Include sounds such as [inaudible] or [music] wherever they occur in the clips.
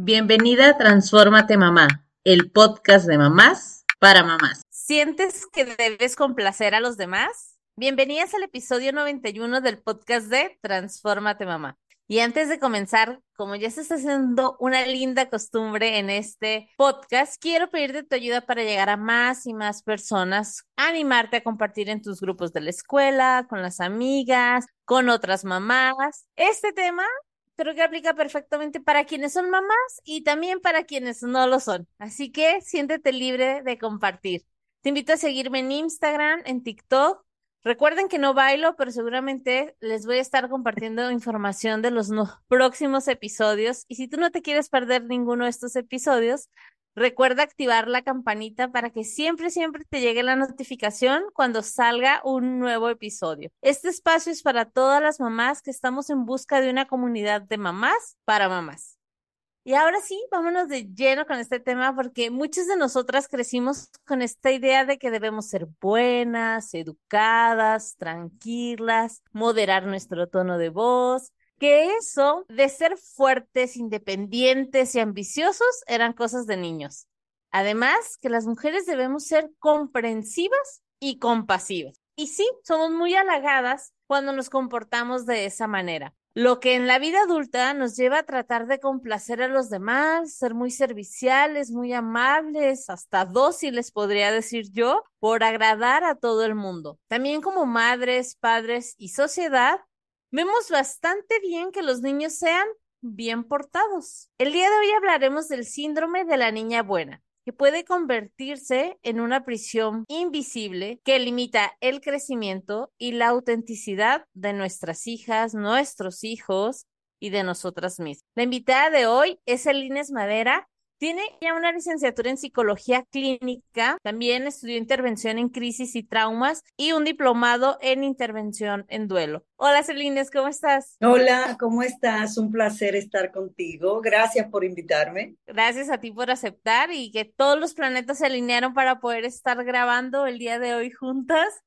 Bienvenida a Transfórmate Mamá, el podcast de mamás para mamás. ¿Sientes que debes complacer a los demás? Bienvenidas al episodio 91 del podcast de Transfórmate Mamá. Y antes de comenzar, como ya se está haciendo una linda costumbre en este podcast, quiero pedirte tu ayuda para llegar a más y más personas, animarte a compartir en tus grupos de la escuela, con las amigas, con otras mamás. Este tema creo que aplica perfectamente para quienes son mamás y también para quienes no lo son. Así que siéntete libre de compartir. Te invito a seguirme en Instagram, en TikTok. Recuerden que no bailo, pero seguramente les voy a estar compartiendo información de los próximos episodios. Y si tú no te quieres perder ninguno de estos episodios, Recuerda activar la campanita para que siempre, siempre te llegue la notificación cuando salga un nuevo episodio. Este espacio es para todas las mamás que estamos en busca de una comunidad de mamás para mamás. Y ahora sí, vámonos de lleno con este tema porque muchas de nosotras crecimos con esta idea de que debemos ser buenas, educadas, tranquilas, moderar nuestro tono de voz, que eso de ser fuertes, independientes y ambiciosos eran cosas de niños. Además, que las mujeres debemos ser comprensivas y compasivas. Y sí, somos muy halagadas cuando nos comportamos de esa manera. Lo que en la vida adulta nos lleva a tratar de complacer a los demás, ser muy serviciales, muy amables, hasta dóciles, podría decir yo, por agradar a todo el mundo. También como madres, padres y sociedad, Vemos bastante bien que los niños sean bien portados. El día de hoy hablaremos del síndrome de la niña buena, que puede convertirse en una prisión invisible que limita el crecimiento y la autenticidad de nuestras hijas, nuestros hijos y de nosotras mismas. La invitada de hoy es Elines Madera, tiene ya una licenciatura en psicología clínica, también estudió intervención en crisis y traumas y un diplomado en intervención en duelo. Hola Celines, ¿cómo estás? Hola, ¿cómo estás? Un placer estar contigo. Gracias por invitarme. Gracias a ti por aceptar y que todos los planetas se alinearon para poder estar grabando el día de hoy juntas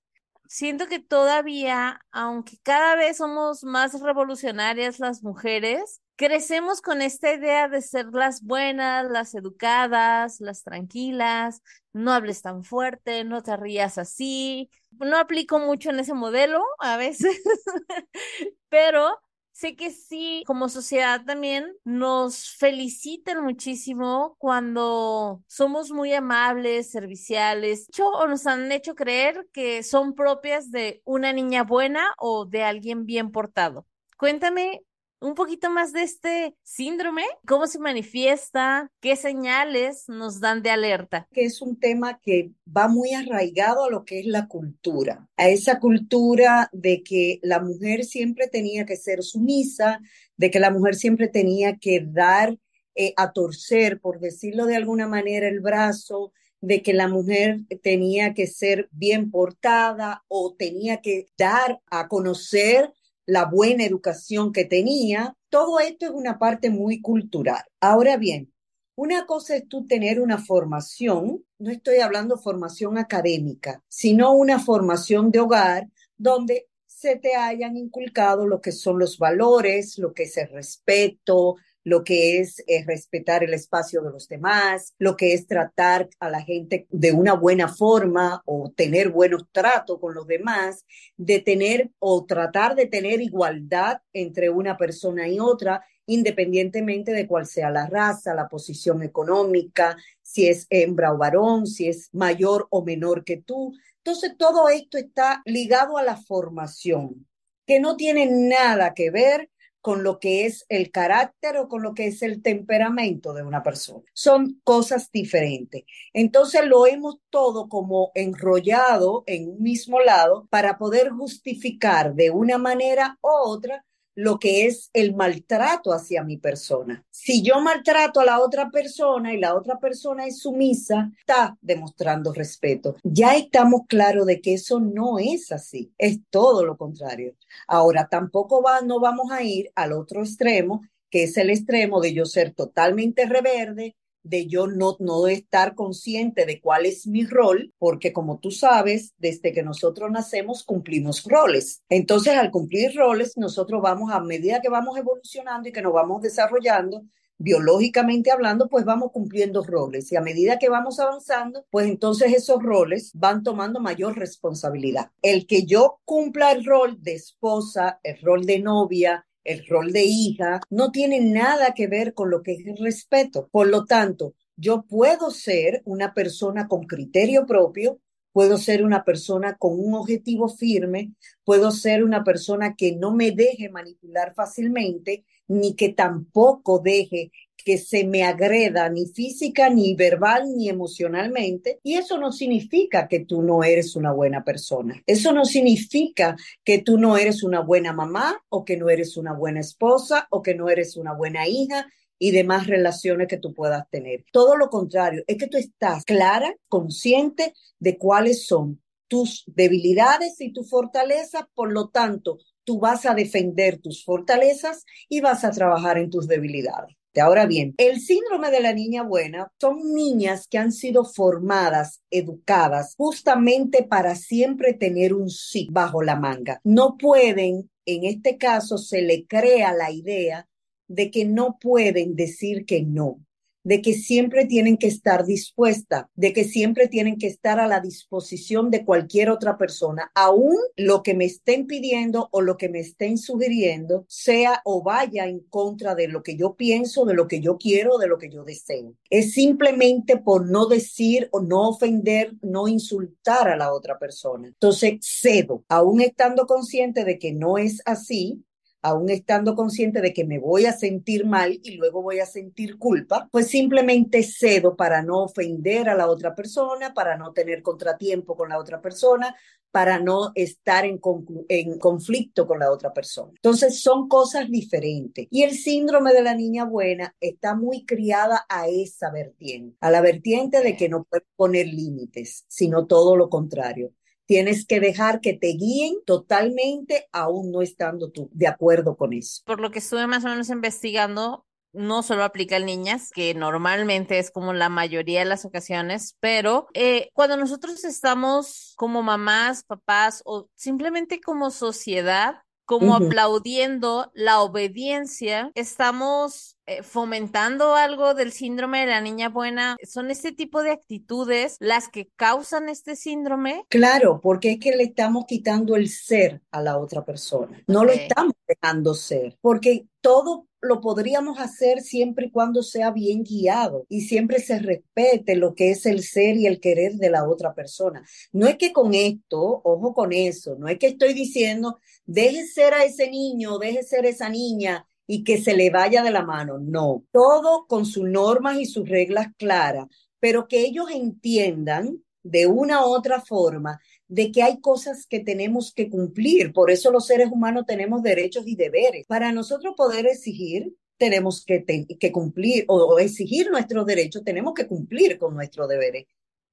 siento que todavía, aunque cada vez somos más revolucionarias las mujeres, crecemos con esta idea de ser las buenas, las educadas, las tranquilas, no hables tan fuerte, no te rías así. No aplico mucho en ese modelo a veces, [laughs] pero sé que sí, como sociedad también nos felicitan muchísimo cuando somos muy amables, serviciales, o nos han hecho creer que son propias de una niña buena o de alguien bien portado. Cuéntame un poquito más de este síndrome, cómo se manifiesta, qué señales nos dan de alerta. Que es un tema que va muy arraigado a lo que es la cultura, a esa cultura de que la mujer siempre tenía que ser sumisa, de que la mujer siempre tenía que dar eh, a torcer, por decirlo de alguna manera, el brazo, de que la mujer tenía que ser bien portada o tenía que dar a conocer la buena educación que tenía. Todo esto es una parte muy cultural. Ahora bien, una cosa es tú tener una formación, no estoy hablando formación académica, sino una formación de hogar donde se te hayan inculcado lo que son los valores, lo que es el respeto, lo que es, eh, respetar el espacio de los demás, lo que es tratar a la gente de una buena forma o tener buenos tratos con los demás, de tener o tratar de tener igualdad entre una persona y otra, independientemente de cuál sea la raza, la posición económica, si es hembra o varón, si es mayor o menor que tú. Entonces, todo esto está ligado a la formación, que no tiene nada que ver con lo que es el carácter o con lo que es el temperamento de una persona. Son cosas diferentes. Entonces lo hemos todo como enrollado en un mismo lado para poder justificar de una manera u otra lo que es el maltrato hacia mi persona. Si yo maltrato a la otra persona y la otra persona es sumisa, está demostrando respeto. Ya estamos claros de que eso no es así, es todo lo contrario. Ahora, tampoco va, no vamos a ir al otro extremo, que es el extremo de yo ser totalmente reverde, de yo no, no estar consciente de cuál es mi rol, porque como tú sabes, desde que nosotros nacemos cumplimos roles. Entonces, al cumplir roles, nosotros vamos, a medida que vamos evolucionando y que nos vamos desarrollando, biológicamente hablando, pues vamos cumpliendo roles y a medida que vamos avanzando, pues entonces esos roles van tomando mayor responsabilidad. El que yo cumpla el rol de esposa, el rol de novia, el rol de hija, no tiene nada que ver con lo que es el respeto. Por lo tanto, yo puedo ser una persona con criterio propio, puedo ser una persona con un objetivo firme, puedo ser una persona que no me deje manipular fácilmente, ni que tampoco deje que se me agreda ni física, ni verbal, ni emocionalmente. Y eso no significa que tú no eres una buena persona. Eso no significa que tú no eres una buena mamá o que no eres una buena esposa o que no eres una buena hija y demás relaciones que tú puedas tener. Todo lo contrario, es que tú estás clara, consciente de cuáles son tus debilidades y tus fortalezas, por lo tanto, tú vas a defender tus fortalezas y vas a trabajar en tus debilidades. Ahora bien, el síndrome de la niña buena son niñas que han sido formadas, educadas, justamente para siempre tener un sí bajo la manga. No pueden, en este caso, se le crea la idea de que no pueden decir que no de que siempre tienen que estar dispuesta, de que siempre tienen que estar a la disposición de cualquier otra persona, aún lo que me estén pidiendo o lo que me estén sugiriendo sea o vaya en contra de lo que yo pienso, de lo que yo quiero, de lo que yo deseo. Es simplemente por no decir o no ofender, no insultar a la otra persona. Entonces, cedo, aún estando consciente de que no es así, aún estando consciente de que me voy a sentir mal y luego voy a sentir culpa, pues simplemente cedo para no ofender a la otra persona, para no tener contratiempo con la otra persona, para no estar en, en, conflicto con la otra persona. Entonces son cosas diferentes. Y el síndrome de la niña buena está muy criada a esa vertiente, a la vertiente de que no puede poner límites, sino todo lo contrario. Tienes que dejar que te guíen totalmente, aún no estando tú de acuerdo con eso. Por lo que estuve más o menos investigando, no solo aplica en niñas, que normalmente es como la mayoría de las ocasiones, pero eh, cuando nosotros estamos como mamás, papás o simplemente como sociedad, como aplaudiendo la obediencia, estamos eh, fomentando algo del síndrome de la niña buena. ¿Son este tipo de actitudes las que causan este síndrome? Claro, porque es que le estamos quitando el ser a la otra persona. No lo estamos dejando ser, porque todo lo podríamos hacer siempre y cuando sea bien guiado y siempre se respete lo que es el ser y el querer de la otra persona. No es que con esto, ojo con eso, no es que estoy diciendo, deje ser a ese niño, deje ser esa niña y que se le vaya de la mano. No, todo con sus normas y sus reglas claras, pero que ellos entiendan de una u otra forma de que hay cosas que tenemos que cumplir. Por eso los seres humanos tenemos derechos y deberes. Para nosotros poder exigir, tenemos que, que cumplir o, exigir nuestros derechos, tenemos que cumplir con nuestros deberes.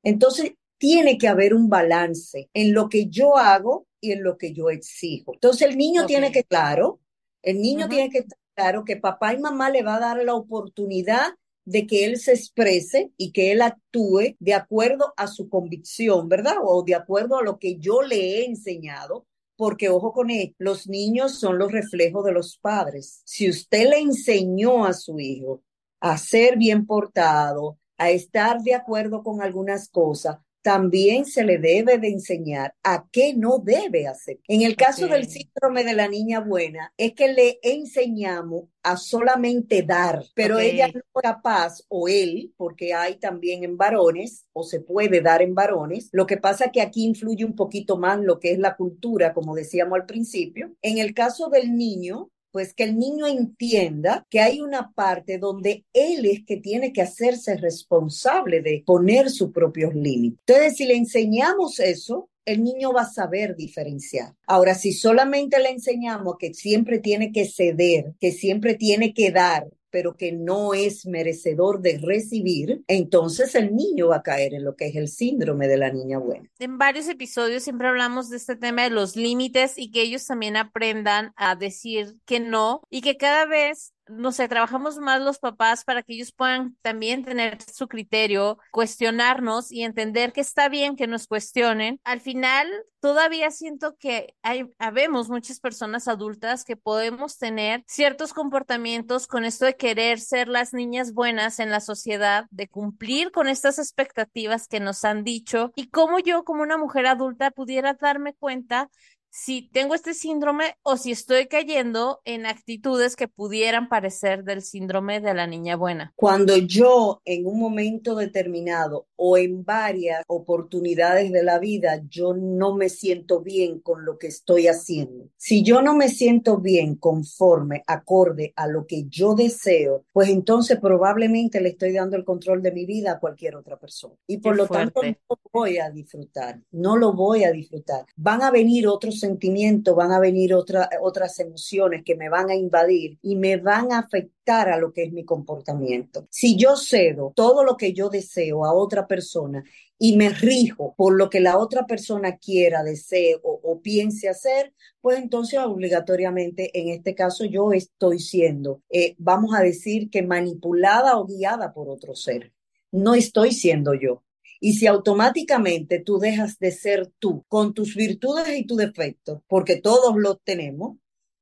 Entonces, tiene que haber un balance en lo que yo hago y en lo que yo exijo. Entonces, el niño tiene que, claro, el niño tiene que estar claro que papá y mamá le va a dar la oportunidad de que él se exprese y que él actúe de acuerdo a su convicción, ¿verdad? O de acuerdo a lo que yo le he enseñado, porque ojo con él, los niños son los reflejos de los padres. Si usted le enseñó a su hijo a ser bien portado, a estar de acuerdo con algunas cosas, también se le debe de enseñar a qué no debe hacer. En el caso del síndrome de la niña buena, es que le enseñamos a solamente dar, pero ella no es capaz, o él, porque hay también en varones, o se puede dar en varones. Lo que pasa que aquí influye un poquito más lo que es la cultura, como decíamos al principio. En el caso del niño, pues que el niño entienda que hay una parte donde él es que tiene que hacerse responsable de poner sus propios límites. Entonces, si le enseñamos eso, el niño va a saber diferenciar. Ahora, si solamente le enseñamos que siempre tiene que ceder, que siempre tiene que dar, pero que no es merecedor de recibir, entonces el niño va a caer en lo que es el síndrome de la niña buena. En varios episodios siempre hablamos de este tema de los límites y que ellos también aprendan a decir que no y que cada vez no sé, trabajamos más los papás para que ellos puedan también tener su criterio, cuestionarnos y entender que está bien que nos cuestionen. Al final, todavía siento que hay, habemos muchas personas adultas que podemos tener ciertos comportamientos con esto de querer ser las niñas buenas en la sociedad, de cumplir con estas expectativas que nos han dicho y cómo yo como una mujer adulta pudiera darme cuenta si tengo este síndrome o si estoy cayendo en actitudes que pudieran parecer del síndrome de la niña buena. Cuando yo en un momento determinado o en varias oportunidades de la vida, yo no me siento bien con lo que estoy haciendo. Si yo no me siento bien conforme, acorde a lo que yo deseo, pues entonces probablemente le estoy dando el control de mi vida a cualquier otra persona. Y por lo tanto no lo voy a disfrutar, no lo voy a disfrutar. Van a venir otros sentimientos, van a venir otras emociones que me van a invadir y me van a afectar a lo que es mi comportamiento. Si yo cedo todo lo que yo deseo a otra persona y me rijo por lo que la otra persona quiera, desee o, piense hacer, pues entonces obligatoriamente en este caso yo estoy siendo, eh, vamos a decir que manipulada o guiada por otro ser. No estoy siendo yo. Y si automáticamente tú dejas de ser tú con tus virtudes y tus defectos, porque todos los tenemos,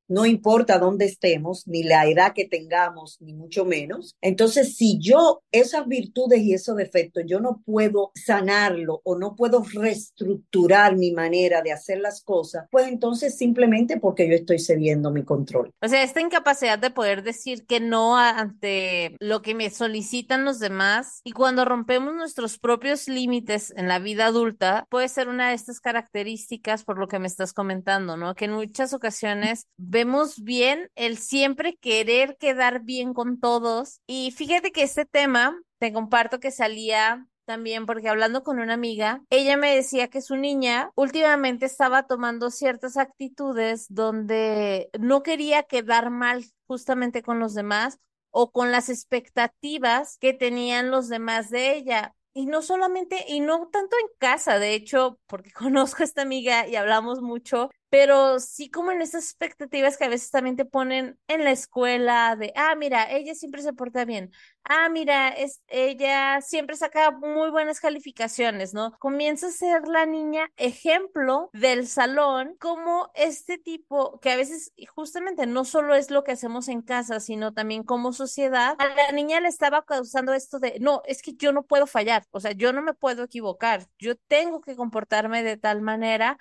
no importa dónde estemos, ni la edad que tengamos, ni mucho menos. Entonces, si yo esas virtudes y esos defectos, yo no puedo sanarlo o no puedo reestructurar mi manera de hacer las cosas, pues entonces simplemente porque yo estoy cediendo mi control. O sea, esta incapacidad de poder decir que no ante lo que me solicitan los demás y cuando rompemos nuestros propios límites en la vida adulta, puede ser una de estas características por lo que me estás comentando, ¿no? Que en muchas ocasiones vemos bien el siempre querer quedar bien con todos. Y fíjate que este tema, te comparto que salía también porque hablando con una amiga, ella me decía que su niña últimamente estaba tomando ciertas actitudes donde no quería quedar mal justamente con los demás o con las expectativas que tenían los demás de ella. Y no solamente, y no tanto en casa, de hecho, porque [laughs] conozco a esta amiga y hablamos mucho, pero sí como en esas expectativas que a veces también te ponen en la escuela de, ah, mira, ella siempre se porta bien, ah, mira, es, ella siempre saca muy buenas calificaciones, ¿no? Comienza a ser la niña ejemplo del salón como este tipo, que a veces justamente no solo es lo que hacemos en casa, sino también como sociedad, a la niña le estaba causando esto de, no, es que yo no puedo fallar, o sea, yo no me puedo equivocar, yo tengo que comportarme de tal manera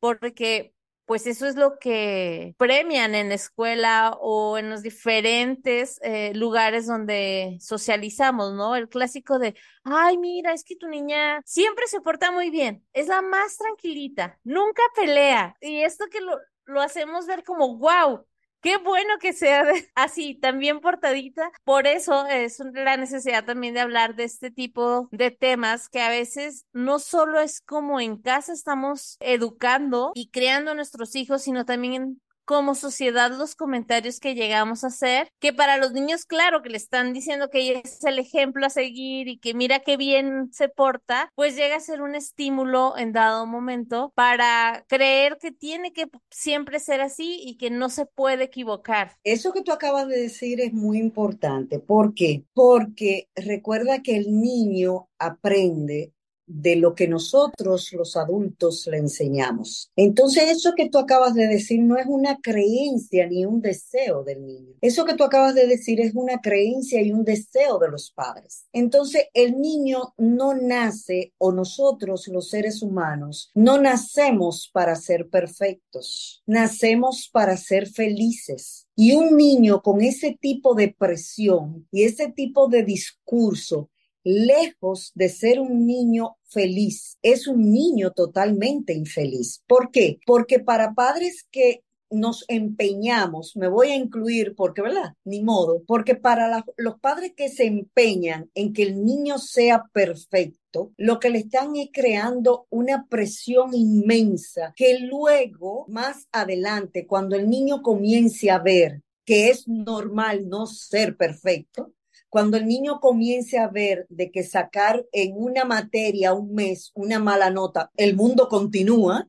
porque pues eso es lo que premian en la escuela o en los diferentes eh, lugares donde socializamos, ¿no? El clásico de, ay, mira, es que tu niña siempre se porta muy bien, es la más tranquilita, nunca pelea. Y esto que lo, lo hacemos ver como, wow, Qué bueno que sea [laughs] así, también portadita. Por eso es la necesidad también de hablar de este tipo de temas que a veces no solo es como en casa estamos educando y creando a nuestros hijos, sino también como sociedad los comentarios que llegamos a hacer, que para los niños, claro, que le están diciendo que es el ejemplo a seguir y que mira qué bien se porta, pues llega a ser un estímulo en dado momento para creer que tiene que siempre ser así y que no se puede equivocar. Eso que tú acabas de decir es muy importante. ¿Por qué? Porque recuerda que el niño aprende de lo que nosotros los adultos le enseñamos. Entonces, eso que tú acabas de decir no es una creencia ni un deseo del niño. Eso que tú acabas de decir es una creencia y un deseo de los padres. Entonces, el niño no nace o nosotros los seres humanos no nacemos para ser perfectos, nacemos para ser felices. Y un niño con ese tipo de presión y ese tipo de discurso lejos de ser un niño feliz, es un niño totalmente infeliz. ¿Por qué? Porque para padres que nos empeñamos, me voy a incluir porque, ¿verdad? Ni modo, porque para los padres que se empeñan en que el niño sea perfecto, lo que le están es creando una presión inmensa que luego, más adelante, cuando el niño comience a ver que es normal no ser perfecto, cuando el niño comience a ver de que sacar en una materia un mes una mala nota, el mundo continúa,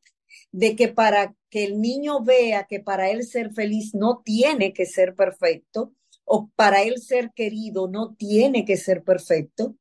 de que para que el niño vea que para él ser feliz no tiene que ser perfecto, o para él ser querido no tiene que ser perfecto,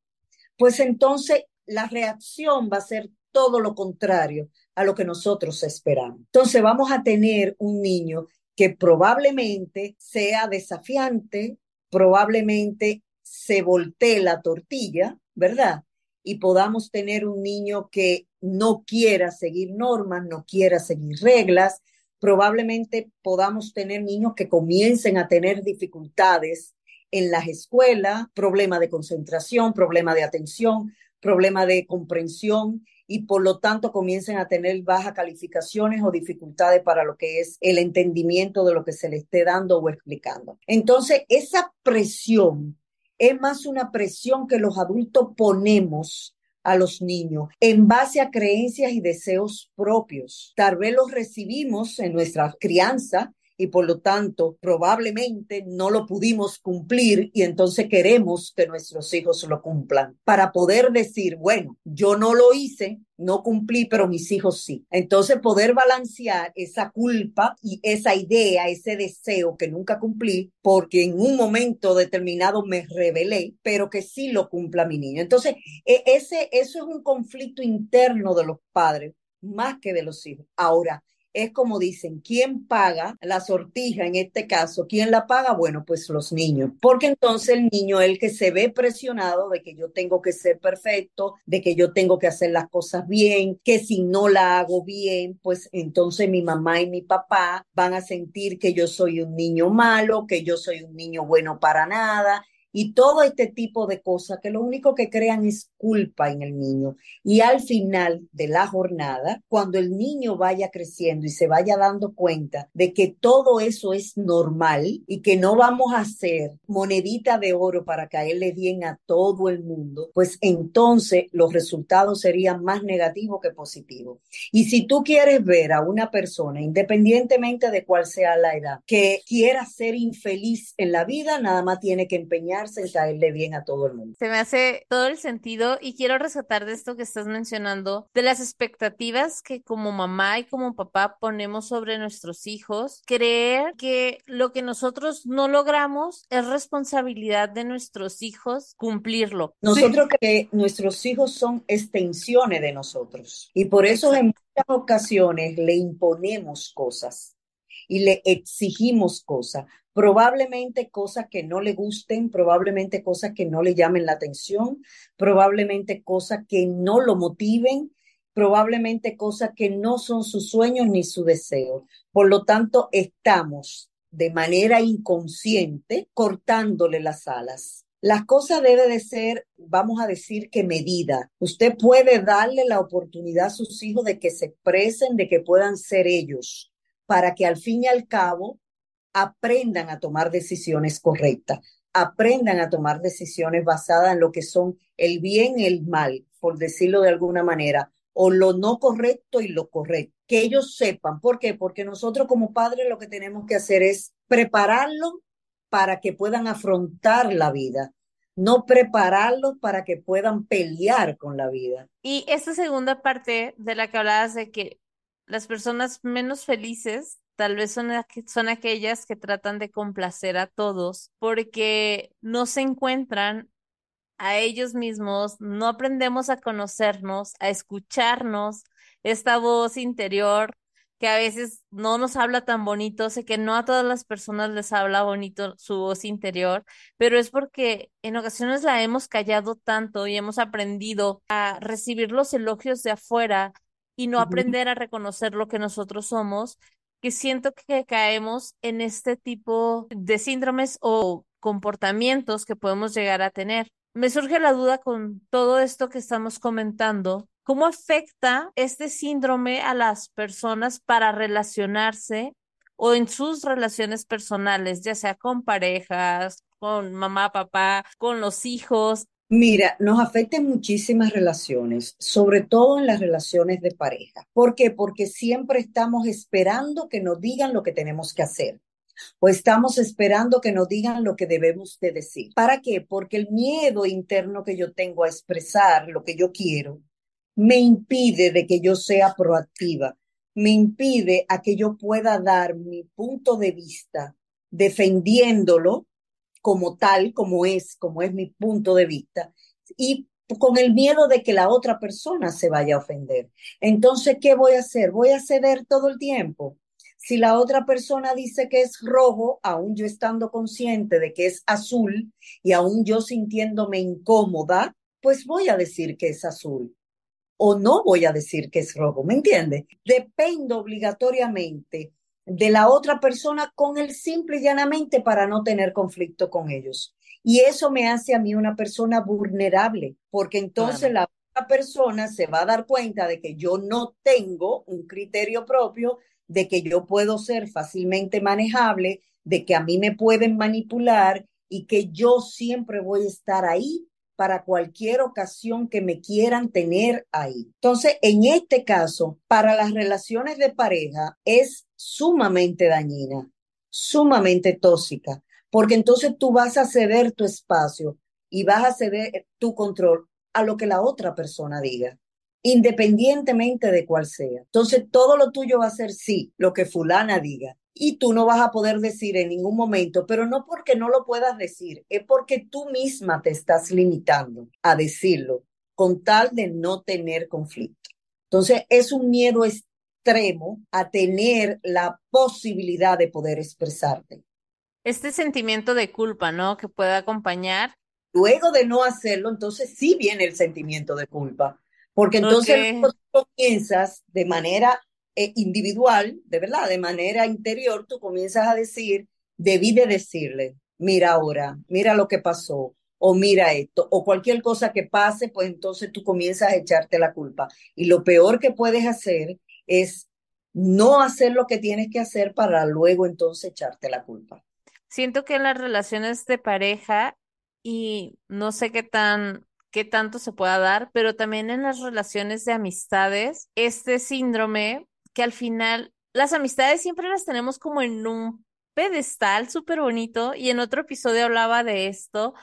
pues entonces la reacción va a ser todo lo contrario a lo que nosotros esperamos. Entonces vamos a tener un niño que probablemente sea desafiante, probablemente se voltee la tortilla, ¿verdad? Y podamos tener un niño que no quiera seguir normas, no quiera seguir reglas. Probablemente podamos tener niños que comiencen a tener dificultades en las escuelas, problema de concentración, problema de atención, problema de comprensión y por lo tanto comiencen a tener bajas calificaciones o dificultades para lo que es el entendimiento de lo que se le esté dando o explicando. Entonces, esa presión es más una presión que los adultos ponemos a los niños en base a creencias y deseos propios. Tal vez los recibimos en nuestra crianza y por lo tanto probablemente no lo pudimos cumplir y entonces queremos que nuestros hijos lo cumplan para poder decir, bueno, yo no lo hice, no cumplí, pero mis hijos sí. Entonces poder balancear esa culpa y esa idea, ese deseo que nunca cumplí, porque en un momento determinado me rebelé, pero que sí lo cumpla mi niño. Entonces, e, ese, eso es un conflicto interno de los padres más que de los hijos. Ahora, es como dicen, ¿quién paga la sortija en este caso? ¿Quién la paga? Bueno, pues los niños. Porque entonces el niño es el que se ve presionado de que yo tengo que ser perfecto, de que yo tengo que hacer las cosas bien, que si no la hago bien, pues entonces mi mamá y mi papá van a sentir que yo soy un niño malo, que yo soy un niño bueno para nada y todo este tipo de cosas que lo único que crean es culpa en el niño. Y al final de la jornada, cuando el niño vaya creciendo y se vaya dando cuenta de que todo eso es normal y que no vamos a hacer monedita de oro para caerle bien a todo el mundo, pues entonces los resultados serían más negativos que positivos. Y si tú quieres ver a una persona, independientemente de cuál sea la edad, que quiera ser infeliz en la vida, nada más tiene que empeñar en caerle bien a todo el mundo. Se me hace todo el sentido y quiero resaltar de esto que estás mencionando, de las expectativas que como mamá y como papá ponemos sobre nuestros hijos, creer que lo que nosotros no logramos es responsabilidad de nuestros hijos cumplirlo. Nosotros que nuestros hijos son extensiones de nosotros y por eso en muchas ocasiones le imponemos cosas y le exigimos cosas, probablemente cosas que no le gusten, probablemente cosas que no le llamen la atención, probablemente cosas que no lo motiven, probablemente cosas que no son sus sueños ni su deseo. Por lo tanto, estamos de manera inconsciente cortándole las alas. Las cosas deben de ser, vamos a decir que medida. Usted puede darle la oportunidad a sus hijos de que se expresen, de que puedan ser ellos, para que al fin y al cabo aprendan a tomar decisiones correctas, aprendan a tomar decisiones basadas en lo que son el bien y el mal, por decirlo de alguna manera, o lo no correcto y lo correcto. Que ellos sepan. ¿Por qué? Porque nosotros como padres lo que tenemos que hacer es prepararlos para que puedan afrontar la vida, no prepararlos para que puedan pelear con la vida. Y esta segunda parte de la que hablabas de que las personas menos felices tal vez son, son aquellas que tratan de complacer a todos porque no se encuentran a ellos mismos, no aprendemos a conocernos, a escucharnos, esta voz interior que a veces no nos habla tan bonito, sé que no a todas las personas les habla bonito su voz interior, pero es porque en ocasiones la hemos callado tanto y hemos aprendido a recibir los elogios de afuera y no aprender a reconocer lo que nosotros somos, que siento que caemos en este tipo de síndromes o comportamientos que podemos llegar a tener. Me surge la duda con todo esto que estamos comentando. ¿Cómo afecta este síndrome a las personas para relacionarse o en sus relaciones personales, ya sea con parejas, con mamá, papá, con los hijos? Mira, nos afecta en muchísimas relaciones, sobre todo en las relaciones de pareja. ¿Por qué? Porque siempre estamos esperando que nos digan lo que tenemos que hacer o estamos esperando que nos digan lo que debemos de decir. ¿Para qué? Porque el miedo interno que yo tengo a expresar lo que yo quiero me impide de que yo sea proactiva, me impide a que yo pueda dar mi punto de vista defendiéndolo como tal, como es, como es mi punto de vista, y con el miedo de que la otra persona se vaya a ofender. Entonces, ¿qué voy a hacer? Voy a ceder todo el tiempo. Si la otra persona dice que es rojo, aún yo estando consciente de que es azul y aún yo sintiéndome incómoda, pues voy a decir que es azul o no voy a decir que es rojo, ¿me entiende? Dependo obligatoriamente de la otra persona con el simple y llanamente para no tener conflicto con ellos. Y eso me hace a mí una persona vulnerable, porque entonces la otra persona se va a dar cuenta de que yo no tengo un criterio propio, de que yo puedo ser fácilmente manejable, de que a mí me pueden manipular y que yo siempre voy a estar ahí para cualquier ocasión que me quieran tener ahí. Entonces, en este caso, para las relaciones de pareja es sumamente dañina, sumamente tóxica, porque entonces tú vas a ceder tu espacio y vas a ceder tu control a lo que la otra persona diga, independientemente de cuál sea. Entonces, todo lo tuyo va a ser sí, lo que fulana diga. Y tú no vas a poder decir en ningún momento, pero no porque no lo puedas decir, es porque tú misma te estás limitando a decirlo con tal de no tener conflicto. Entonces, es un miedo extremo a tener la posibilidad de poder expresarte este sentimiento de culpa, ¿no? Que puede acompañar. Luego de no hacerlo, entonces sí viene el sentimiento de culpa, porque entonces comienzas de manera eh, individual, de verdad, de manera interior, tú comienzas a decir, debí de decirle, mira ahora, mira lo que pasó, o mira esto, o cualquier cosa que pase, pues entonces tú comienzas a echarte la culpa. Y lo peor que puedes hacer es no hacer lo que tienes que hacer para luego entonces echarte la culpa. Siento que en las relaciones de pareja, y no sé qué tan, qué tanto se pueda dar, pero también en las relaciones de amistades, este síndrome que al final, las amistades siempre las tenemos como en un pedestal súper bonito, y en otro episodio hablaba de esto,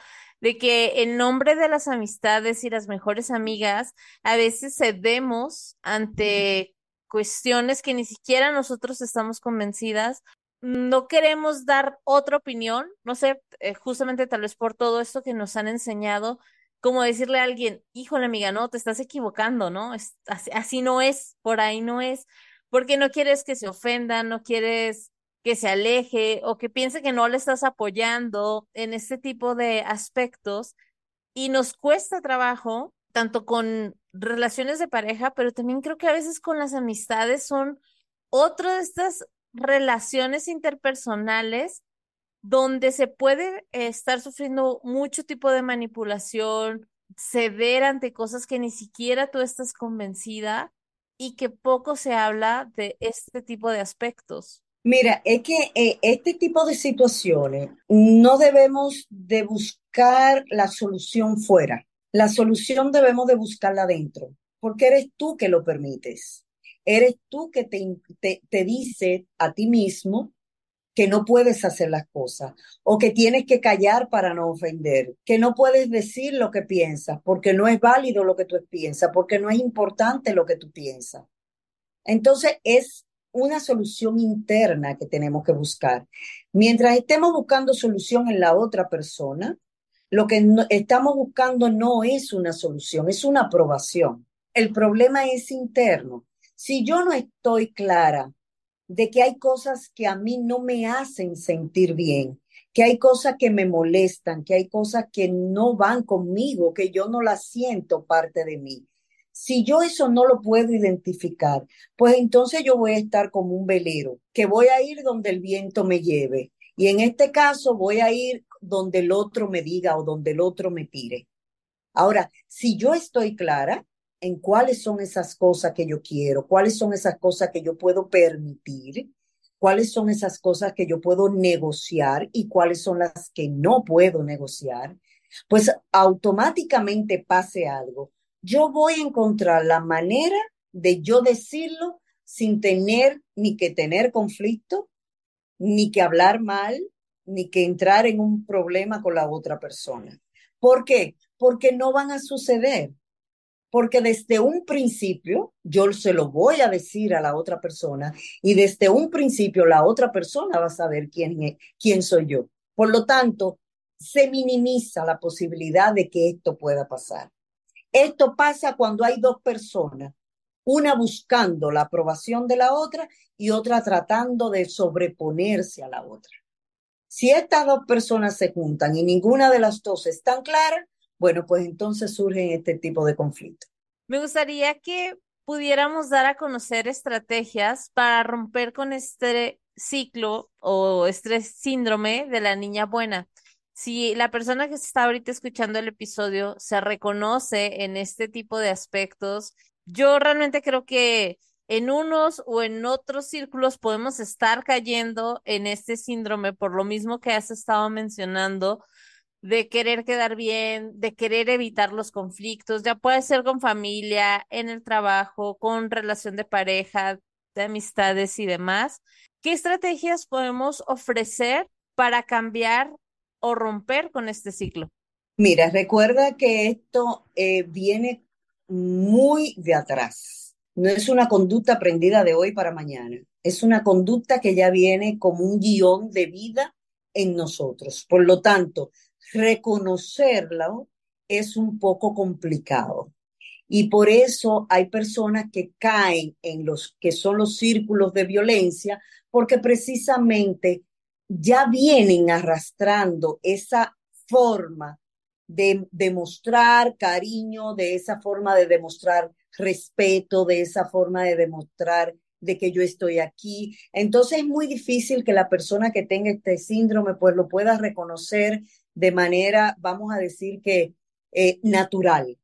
de que en nombre de las amistades y las mejores amigas, a veces cedemos ante cuestiones que ni siquiera nosotros estamos convencidas no queremos dar otra opinión, no sé, eh, justamente tal vez por todo esto que nos han enseñado, como decirle a alguien, híjole amiga, no, te estás equivocando, ¿no? así, no es, por ahí no es, porque no quieres que se ofenda, no quieres que se aleje o que piense que no le estás apoyando en este tipo de aspectos y nos cuesta trabajo, tanto con relaciones de pareja, pero también creo que a veces con las amistades son otro de estas relaciones interpersonales donde se puede estar sufriendo mucho tipo de manipulación, ceder ante cosas que ni siquiera tú estás convencida y que poco se habla de este tipo de aspectos. Mira, es que eh, este tipo de situaciones no debemos de buscar la solución fuera. La solución debemos de buscarla adentro, porque eres tú que lo permites. Eres tú que te, te, dice a ti mismo que no puedes hacer las cosas o que tienes que callar para no ofender, que no puedes decir lo que piensas porque no es válido lo que tú piensas, porque no es importante lo que tú piensas. Entonces es una solución interna que tenemos que buscar. Mientras estemos buscando solución en la otra persona, lo que estamos buscando no es una solución, es una aprobación. El problema es interno. Si yo no estoy clara de que hay cosas que a mí no me hacen sentir bien, que hay cosas que me molestan, que hay cosas que no van conmigo, que yo no las siento parte de mí. Si yo eso no lo puedo identificar, pues entonces yo voy a estar como un velero, que voy a ir donde el viento me lleve. Y en este caso voy a ir donde el otro me diga o donde el otro me tire. Ahora, si yo estoy clara, en cuáles son esas cosas que yo quiero, cuáles son esas cosas que yo puedo permitir, cuáles son esas cosas que yo puedo negociar y cuáles son las que no puedo negociar, pues automáticamente pase algo. Yo voy a encontrar la manera de yo decirlo sin tener ni que tener conflicto, ni que hablar mal, ni que entrar en un problema con la otra persona. ¿Por qué? Porque no van a suceder porque desde un principio yo se lo voy a decir a la otra persona y desde un principio la otra persona va a saber quién, quién soy yo. Por lo tanto, se minimiza la posibilidad de que esto pueda pasar. Esto pasa cuando hay dos personas, una buscando la aprobación de la otra y otra tratando de sobreponerse a la otra. Si estas dos personas se juntan y ninguna de las dos es tan clara, bueno, pues entonces surgen este tipo de conflictos. Me gustaría que pudiéramos dar a conocer estrategias para romper con este ciclo o este síndrome de la niña buena. Si la persona que está ahorita escuchando el episodio se reconoce en este tipo de aspectos, yo realmente creo que en unos o en otros círculos podemos estar cayendo en este síndrome por lo mismo que has estado mencionando de querer quedar bien, de querer evitar los conflictos, ya puede ser con familia, en el trabajo, con relación de pareja, de amistades y demás. ¿Qué estrategias podemos ofrecer para cambiar o romper con este ciclo? Mira, recuerda que esto eh, viene muy de atrás. No es una conducta aprendida de hoy para mañana. Es una conducta que ya viene como un guion de vida en nosotros. Por lo tanto, reconocerlo es un poco complicado. Y por eso hay personas que caen en los que son los círculos de violencia, porque precisamente ya vienen arrastrando esa forma de demostrar cariño, de esa forma de demostrar respeto, de esa forma de demostrar de que yo estoy aquí. Entonces es muy difícil que la persona que tenga este síndrome pues lo pueda reconocer de manera, vamos a decir que eh, natural.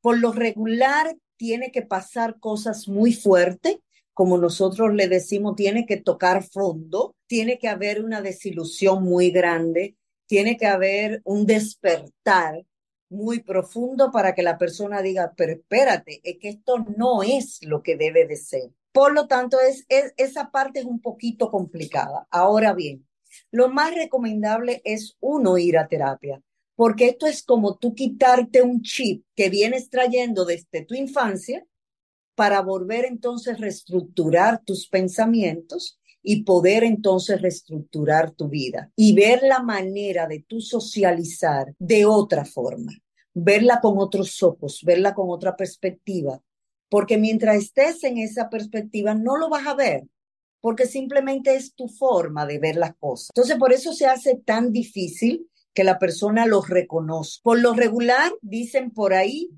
Por lo regular tiene que pasar cosas muy fuertes, como nosotros le decimos, tiene que tocar fondo, tiene que haber una desilusión muy grande, tiene que haber un despertar muy profundo para que la persona diga, pero espérate, es que esto no es lo que debe de ser. Por lo tanto, es, esa parte es un poquito complicada. Ahora bien, lo más recomendable es uno ir a terapia, porque esto es como tú quitarte un chip que vienes trayendo desde tu infancia para volver entonces a reestructurar tus pensamientos y poder entonces reestructurar tu vida y ver la manera de tú socializar de otra forma, verla con otros ojos, verla con otra perspectiva, porque mientras estés en esa perspectiva no lo vas a ver, porque simplemente es tu forma de ver las cosas. Entonces, por eso se hace tan difícil que la persona los reconozca. Por lo regular, dicen por ahí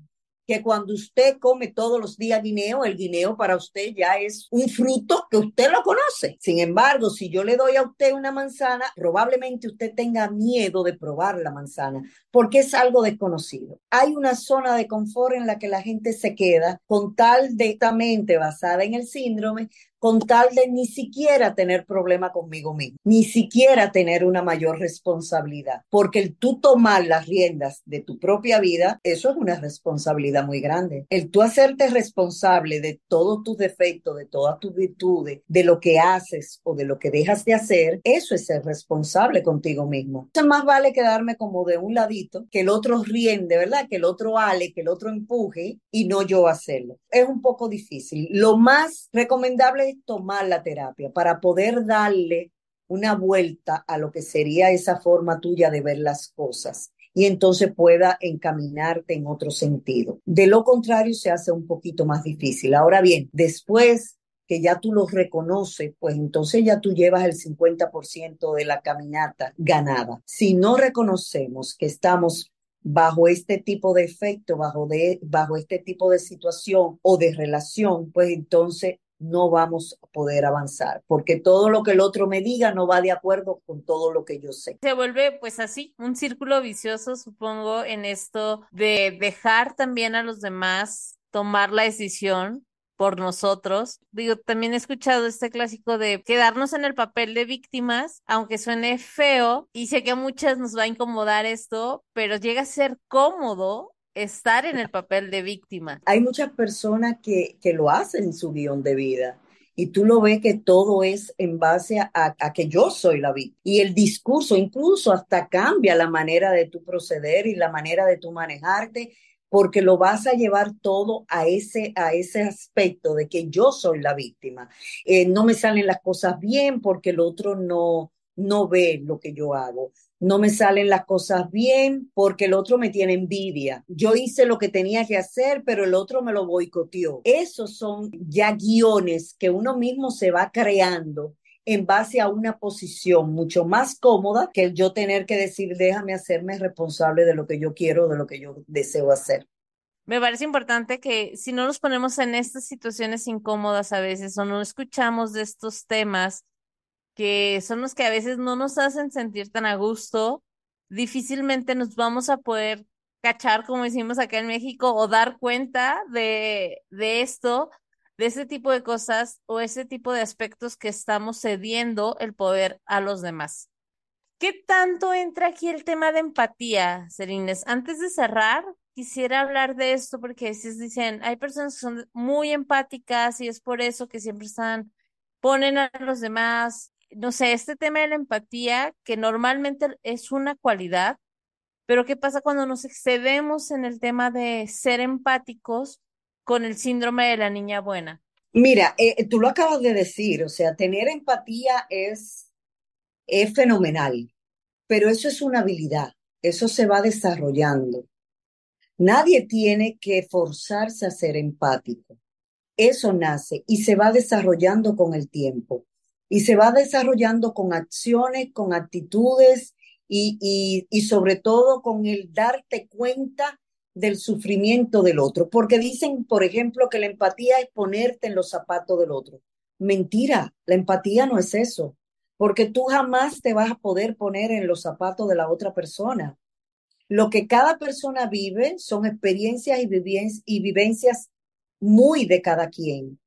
que cuando usted come todos los días guineo, el guineo para usted ya es un fruto que usted lo conoce. Sin embargo, si yo le doy a usted una manzana, probablemente usted tenga miedo de probar la manzana porque es algo desconocido. Hay una zona de confort en la que la gente se queda con tal de mente basada en el síndrome con tal de ni siquiera tener problema conmigo mismo, ni siquiera tener una mayor responsabilidad, porque el tú tomar las riendas de tu propia vida, eso es una responsabilidad muy grande. El tú hacerte responsable de todos tus defectos, de todas tus virtudes, de lo que haces o de lo que dejas de hacer, eso es ser responsable contigo mismo. Entonces más vale quedarme como de un ladito, que el otro riende, ¿verdad? Que el otro ale, que el otro empuje y no yo hacerlo. Es un poco difícil. Lo más recomendable tomar la terapia para poder darle una vuelta a lo que sería esa forma tuya de ver las cosas y entonces pueda encaminarte en otro sentido. De lo contrario, se hace un poquito más difícil. Ahora bien, después que ya tú los reconoces, pues entonces ya tú llevas el 50% de la caminata ganada. Si no reconocemos que estamos bajo este tipo de efecto, bajo, de, bajo este tipo de situación o de relación, pues entonces no vamos a poder avanzar, porque todo lo que el otro me diga no va de acuerdo con todo lo que yo sé. Se vuelve pues así, un círculo vicioso, supongo, en esto de dejar también a los demás tomar la decisión por nosotros. Digo, también he escuchado este clásico de quedarnos en el papel de víctimas, aunque suene feo, y sé que a muchas nos va a incomodar esto, pero llega a ser cómodo estar en el papel de víctima. Hay muchas personas que, que lo hacen en su guion de vida. Y tú lo ves que todo es en base a, a, que yo soy la víctima. Y el discurso incluso hasta cambia la manera de tu proceder y la manera de tu manejarte, porque lo vas a llevar todo a ese, a ese aspecto de que yo soy la víctima. Eh, no me salen las cosas bien porque el otro no, no ve lo que yo hago no me salen las cosas bien porque el otro me tiene envidia. Yo hice lo que tenía que hacer, pero el otro me lo boicoteó. Esos son ya guiones que uno mismo se va creando en base a una posición mucho más cómoda que el yo tener que decir, déjame hacerme responsable de lo que yo quiero, de lo que yo deseo hacer. Me parece importante que si no nos ponemos en estas situaciones incómodas a veces o no escuchamos de estos temas que son los que a veces no nos hacen sentir tan a gusto, difícilmente nos vamos a poder cachar, como decimos acá en México, o dar cuenta de, de esto, de ese tipo de cosas o ese tipo de aspectos que estamos cediendo el poder a los demás. ¿Qué tanto entra aquí el tema de empatía, Serines? Antes de cerrar, quisiera hablar de esto porque si dicen, hay personas que son muy empáticas y es por eso que siempre están, ponen a los demás no sé, este tema de la empatía, que normalmente es una cualidad, pero ¿qué pasa cuando nos excedemos en el tema de ser empáticos con el síndrome de la niña buena? Mira, eh, tú lo acabas de decir, o sea, tener empatía es, es fenomenal, pero eso es una habilidad, eso se va desarrollando. Nadie tiene que forzarse a ser empático. Eso nace y se va desarrollando con el tiempo y se va desarrollando con acciones, con actitudes y, y, sobre todo con el darte cuenta del sufrimiento del otro. Porque dicen, por ejemplo, que la empatía es ponerte en los zapatos del otro. Mentira, la empatía no es eso, porque tú jamás te vas a poder poner en los zapatos de la otra persona. Lo que cada persona vive son experiencias y, vivencias muy de cada quien.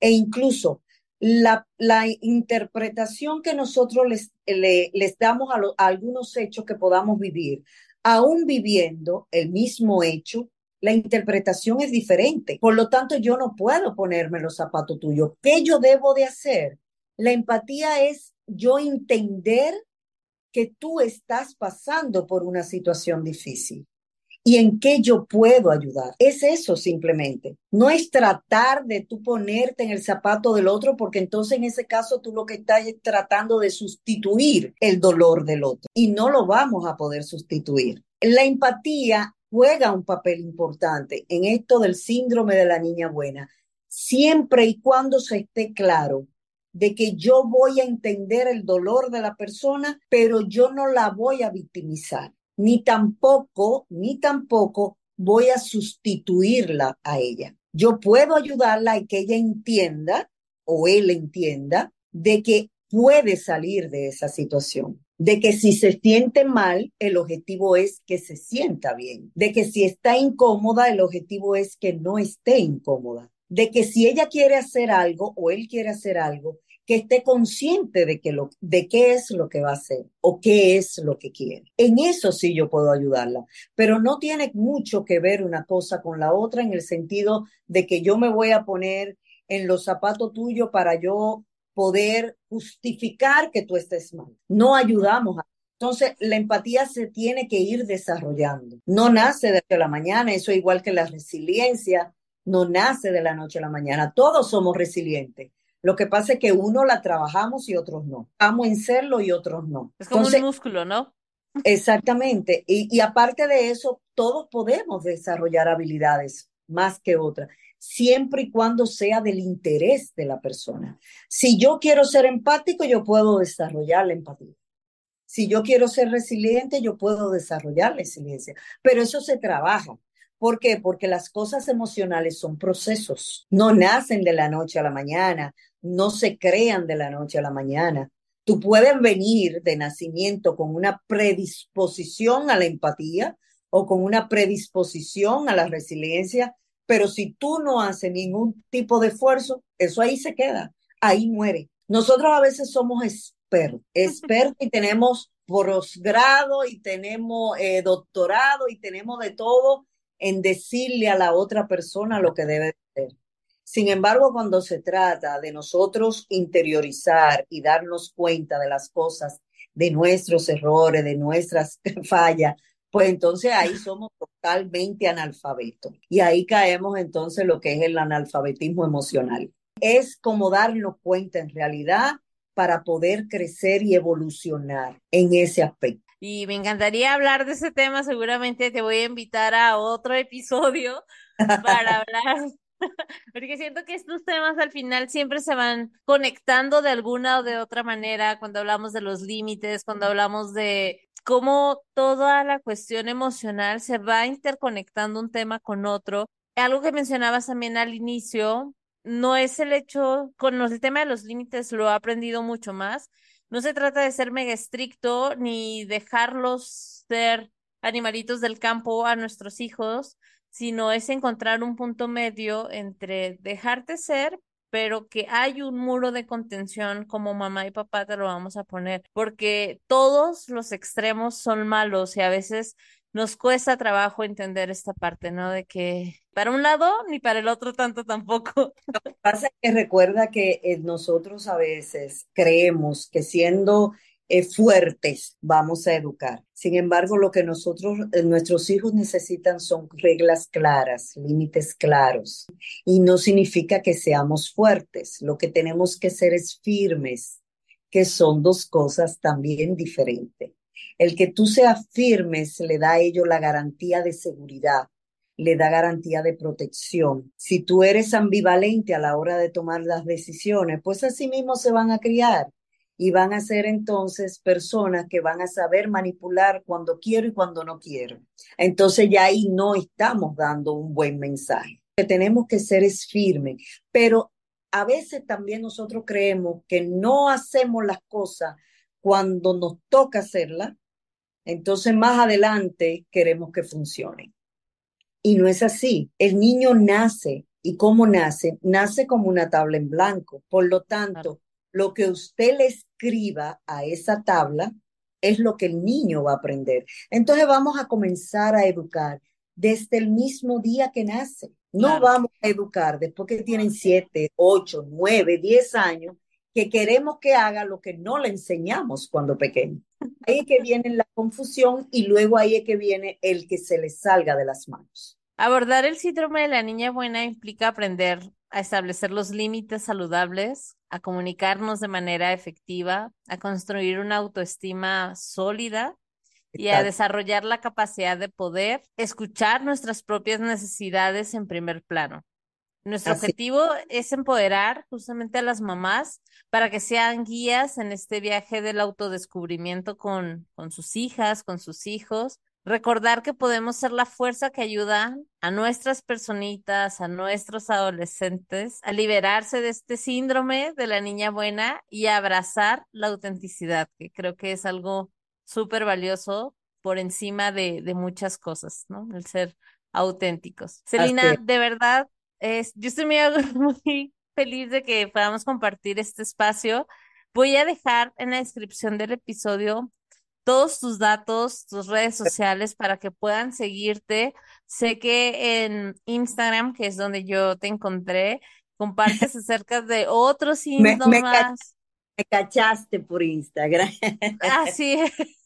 E incluso la, la interpretación que nosotros les, les damos a, a algunos hechos que podamos vivir, aún viviendo el mismo hecho, la interpretación es diferente. Por lo tanto, yo no puedo ponerme los zapatos tuyos. ¿Qué yo debo de hacer? La empatía es yo entender que tú estás pasando por una situación difícil y en qué yo puedo ayudar. Es eso simplemente. No es tratar de tú ponerte en el zapato del otro, porque entonces en ese caso tú lo que estás es tratando de sustituir el dolor del otro y no lo vamos a poder sustituir. La empatía juega un papel importante en esto del síndrome de la niña buena, siempre y cuando se esté claro de que yo voy a entender el dolor de la persona, pero yo no la voy a victimizar ni tampoco, ni tampoco voy a sustituirla a ella. Yo puedo ayudarla y que ella entienda o él entienda de que puede salir de esa situación, de que si se siente mal, el objetivo es que se sienta bien, de que si está incómoda, el objetivo es que no esté incómoda, de que si ella quiere hacer algo o él quiere hacer algo, que esté consciente de, que lo, de qué es lo que va a hacer o qué es lo que quiere. En eso sí yo puedo ayudarla, pero no tiene mucho que ver una cosa con la otra en el sentido de que yo me voy a poner en los zapatos tuyos para yo poder justificar que tú estés mal. No ayudamos a entonces, la empatía se tiene que ir desarrollando. No nace de la mañana, eso es igual que la resiliencia, no nace de la noche a la mañana. Todos somos resilientes. Lo que pasa es que uno la trabajamos y otros no. Vamos en serlo y otros no. Es como un músculo, ¿no? Exactamente. Y, y aparte de eso, todos podemos desarrollar habilidades más que otras, siempre y cuando sea del interés de la persona. Si yo quiero ser empático, yo puedo desarrollar la empatía. Si yo quiero ser resiliente, yo puedo desarrollar la resiliencia. Pero eso se trabaja. ¿Por qué? Porque las cosas emocionales son procesos, no nacen de la noche a la mañana, no se crean de la noche a la mañana. Tú puedes venir de nacimiento con una predisposición a la empatía o con una predisposición a la resiliencia, pero si tú no haces ningún tipo de esfuerzo, eso ahí se queda, ahí muere. Nosotros a veces somos expertos, [laughs] expertos y tenemos posgrado y tenemos eh, doctorado y tenemos de todo en decirle a la otra persona lo que debe. Sin embargo, cuando se trata de nosotros interiorizar y darnos cuenta de las cosas, de nuestros errores, de nuestras [laughs] fallas, pues entonces ahí [laughs] somos totalmente analfabetos. Y ahí caemos entonces lo que es el analfabetismo emocional. Es como darnos cuenta en realidad para poder crecer y evolucionar en ese aspecto. y me encantaría hablar de ese tema. Seguramente te voy a invitar a otro episodio [laughs] para hablar [laughs] porque siento que estos temas al final siempre se van conectando de alguna o de otra manera cuando hablamos de los límites, cuando hablamos de cómo toda la cuestión emocional se va interconectando un tema con otro. Algo que mencionabas también al inicio, no es el hecho, con el tema de los límites lo he aprendido mucho más. No se trata de ser mega estricto ni dejarlos ser animalitos del campo a nuestros hijos, sino es encontrar un punto medio entre dejarte ser, pero que hay un muro de contención como mamá y papá te lo vamos a poner, porque todos los extremos son malos y a veces nos cuesta trabajo entender esta parte, ¿no? De que para un lado ni para el otro tanto tampoco. [laughs] Lo que pasa es que recuerda que eh, nosotros a veces creemos que siendo eh, fuertes vamos a educar. Sin embargo, lo que nosotros, eh, nuestros hijos necesitan son reglas claras, límites claros. Y no significa que seamos fuertes. Lo que tenemos que ser es firmes, que son dos cosas también diferentes. El que tú seas firmes le da a ellos la garantía de seguridad, le da garantía de protección. Si tú eres ambivalente a la hora de tomar las decisiones, pues así mismo se van a criar y van a ser entonces personas que van a saber manipular cuando quiero y cuando no quiero. Entonces ya ahí no estamos dando un buen mensaje. que tenemos que ser es firme, pero a veces también nosotros creemos que no hacemos las cosas cuando nos toca hacerlas, entonces más adelante queremos que funcionen. Y no es así. El niño nace y cómo nace, nace como una tabla en blanco. Por lo tanto, lo que usted le escriba a esa tabla es lo que el niño va a aprender. Entonces vamos a comenzar a educar desde el mismo día que nace. No vamos a educar después que tienen siete, ocho, nueve, diez años, que queremos que haga lo que no le enseñamos cuando pequeño. Ahí es que viene la confusión y luego ahí es que viene el que se le salga de las manos. Abordar el síndrome de la niña buena implica aprender a establecer los límites saludables, a comunicarnos de manera efectiva, a construir una autoestima sólida y a desarrollar la capacidad de poder escuchar nuestras propias necesidades en primer plano. Nuestro objetivo es empoderar justamente a las mamás para que sean guías en este viaje del autodescubrimiento con, con sus hijas, con sus hijos, recordar que podemos ser la fuerza que ayuda a nuestras personitas, a nuestros adolescentes a liberarse de este síndrome de la niña buena y a abrazar la autenticidad, que creo que es algo súper valioso por encima de, de, muchas cosas, ¿no? El ser auténticos. Celina, de verdad, es, yo estoy muy, [laughs] muy feliz de que podamos compartir este espacio. Voy a dejar en la descripción del episodio todos tus datos, tus redes sociales para que puedan seguirte. Sé que en Instagram, que es donde yo te encontré, compartes [laughs] acerca de otros síntomas. Me, cachaste por Instagram. Ah, [laughs] sí.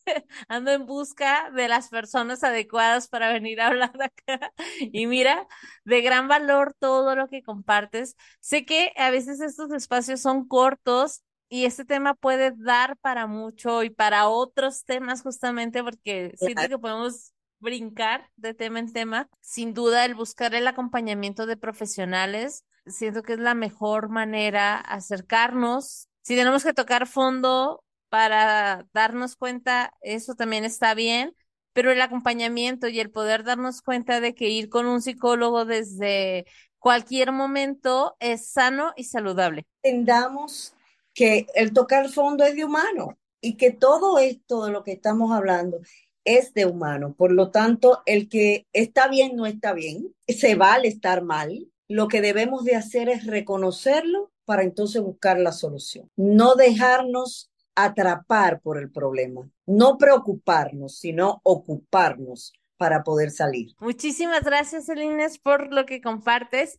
[laughs] Ando en busca de las personas adecuadas para venir a hablar acá. Y mira, de gran valor todo lo que compartes. Sé que a veces estos espacios son cortos y este tema puede dar para mucho y para otros temas justamente porque siento que podemos brincar de tema en tema. Sin duda, el buscar el acompañamiento de profesionales, siento que es la mejor manera acercarnos. Si tenemos que tocar fondo para darnos cuenta, eso también está bien, pero el acompañamiento y el poder darnos cuenta de que ir con un psicólogo desde cualquier momento es sano y saludable. Entendamos que el tocar fondo es de humano y que todo esto de lo que estamos hablando es de humano. Por lo tanto, el que está bien no está bien, se vale estar mal. Lo que debemos de hacer es reconocerlo para entonces buscar la solución. No dejarnos atrapar por el problema, no preocuparnos, sino ocuparnos para poder salir. Muchísimas gracias, Elines, por lo que compartes